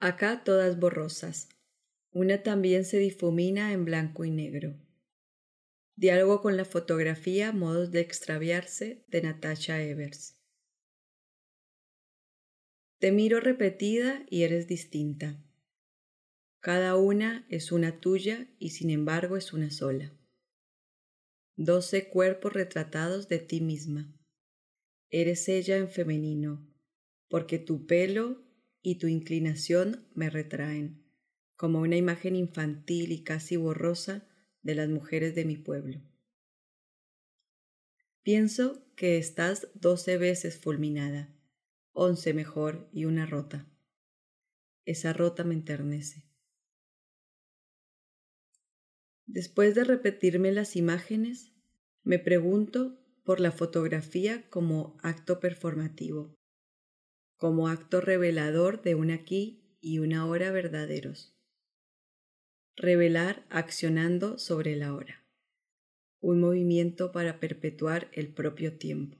Acá todas borrosas. Una también se difumina en blanco y negro. Diálogo con la fotografía Modos de extraviarse de Natasha Evers. Te miro repetida y eres distinta. Cada una es una tuya y sin embargo es una sola. Doce cuerpos retratados de ti misma. Eres ella en femenino, porque tu pelo y tu inclinación me retraen, como una imagen infantil y casi borrosa de las mujeres de mi pueblo. Pienso que estás doce veces fulminada, once mejor y una rota. Esa rota me enternece. Después de repetirme las imágenes, me pregunto por la fotografía como acto performativo como acto revelador de un aquí y una hora verdaderos. Revelar accionando sobre la hora. Un movimiento para perpetuar el propio tiempo.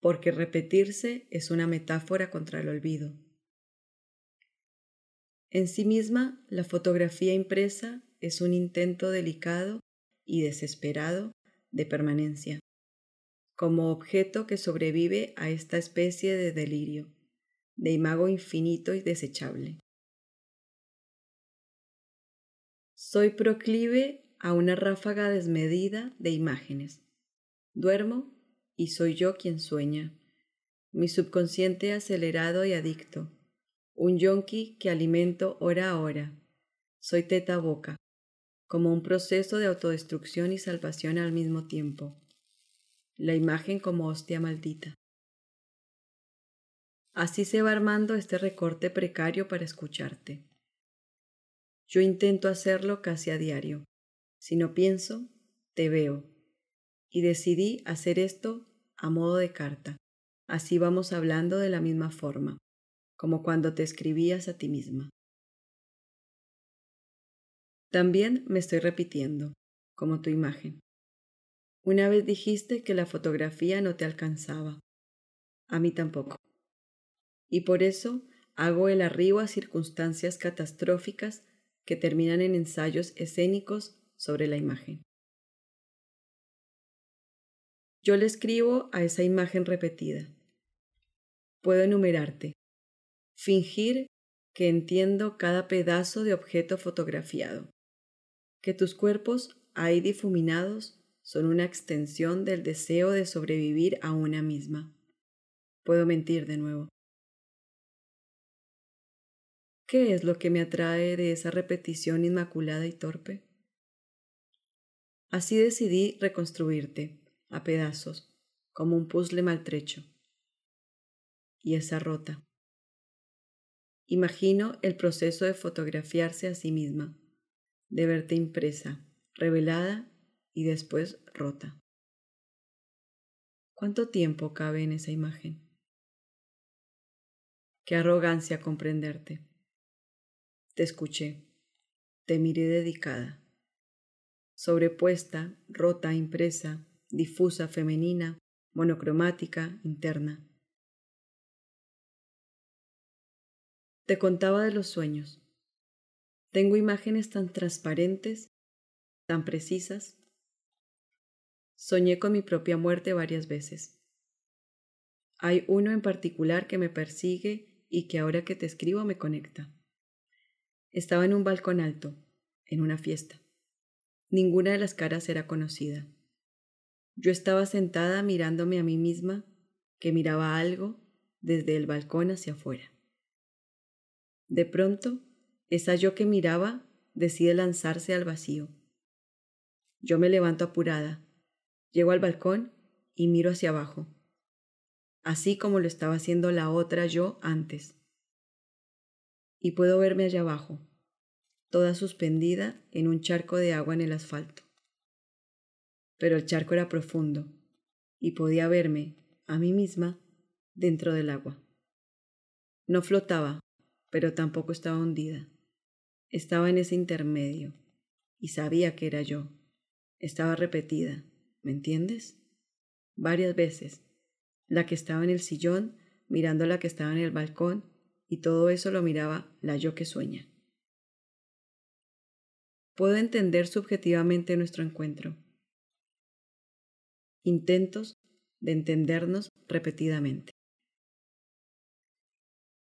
Porque repetirse es una metáfora contra el olvido. En sí misma, la fotografía impresa es un intento delicado y desesperado de permanencia como objeto que sobrevive a esta especie de delirio, de imago infinito y desechable. Soy proclive a una ráfaga desmedida de imágenes. Duermo y soy yo quien sueña. Mi subconsciente acelerado y adicto. Un yonki que alimento hora a hora. Soy teta boca, como un proceso de autodestrucción y salvación al mismo tiempo la imagen como hostia maldita. Así se va armando este recorte precario para escucharte. Yo intento hacerlo casi a diario. Si no pienso, te veo. Y decidí hacer esto a modo de carta. Así vamos hablando de la misma forma, como cuando te escribías a ti misma. También me estoy repitiendo, como tu imagen. Una vez dijiste que la fotografía no te alcanzaba. A mí tampoco. Y por eso hago el arribo a circunstancias catastróficas que terminan en ensayos escénicos sobre la imagen. Yo le escribo a esa imagen repetida. Puedo enumerarte. Fingir que entiendo cada pedazo de objeto fotografiado. Que tus cuerpos ahí difuminados son una extensión del deseo de sobrevivir a una misma. Puedo mentir de nuevo. ¿Qué es lo que me atrae de esa repetición inmaculada y torpe? Así decidí reconstruirte, a pedazos, como un puzzle maltrecho. Y esa rota. Imagino el proceso de fotografiarse a sí misma, de verte impresa, revelada y después rota. ¿Cuánto tiempo cabe en esa imagen? Qué arrogancia comprenderte. Te escuché, te miré dedicada, sobrepuesta, rota, impresa, difusa, femenina, monocromática, interna. Te contaba de los sueños. Tengo imágenes tan transparentes, tan precisas, Soñé con mi propia muerte varias veces. Hay uno en particular que me persigue y que ahora que te escribo me conecta. Estaba en un balcón alto, en una fiesta. Ninguna de las caras era conocida. Yo estaba sentada mirándome a mí misma, que miraba algo desde el balcón hacia afuera. De pronto, esa yo que miraba decide lanzarse al vacío. Yo me levanto apurada, Llego al balcón y miro hacia abajo, así como lo estaba haciendo la otra yo antes. Y puedo verme allá abajo, toda suspendida en un charco de agua en el asfalto. Pero el charco era profundo y podía verme, a mí misma, dentro del agua. No flotaba, pero tampoco estaba hundida. Estaba en ese intermedio y sabía que era yo. Estaba repetida ¿Me entiendes? Varias veces. La que estaba en el sillón, mirando a la que estaba en el balcón, y todo eso lo miraba la yo que sueña. Puedo entender subjetivamente nuestro encuentro. Intentos de entendernos repetidamente.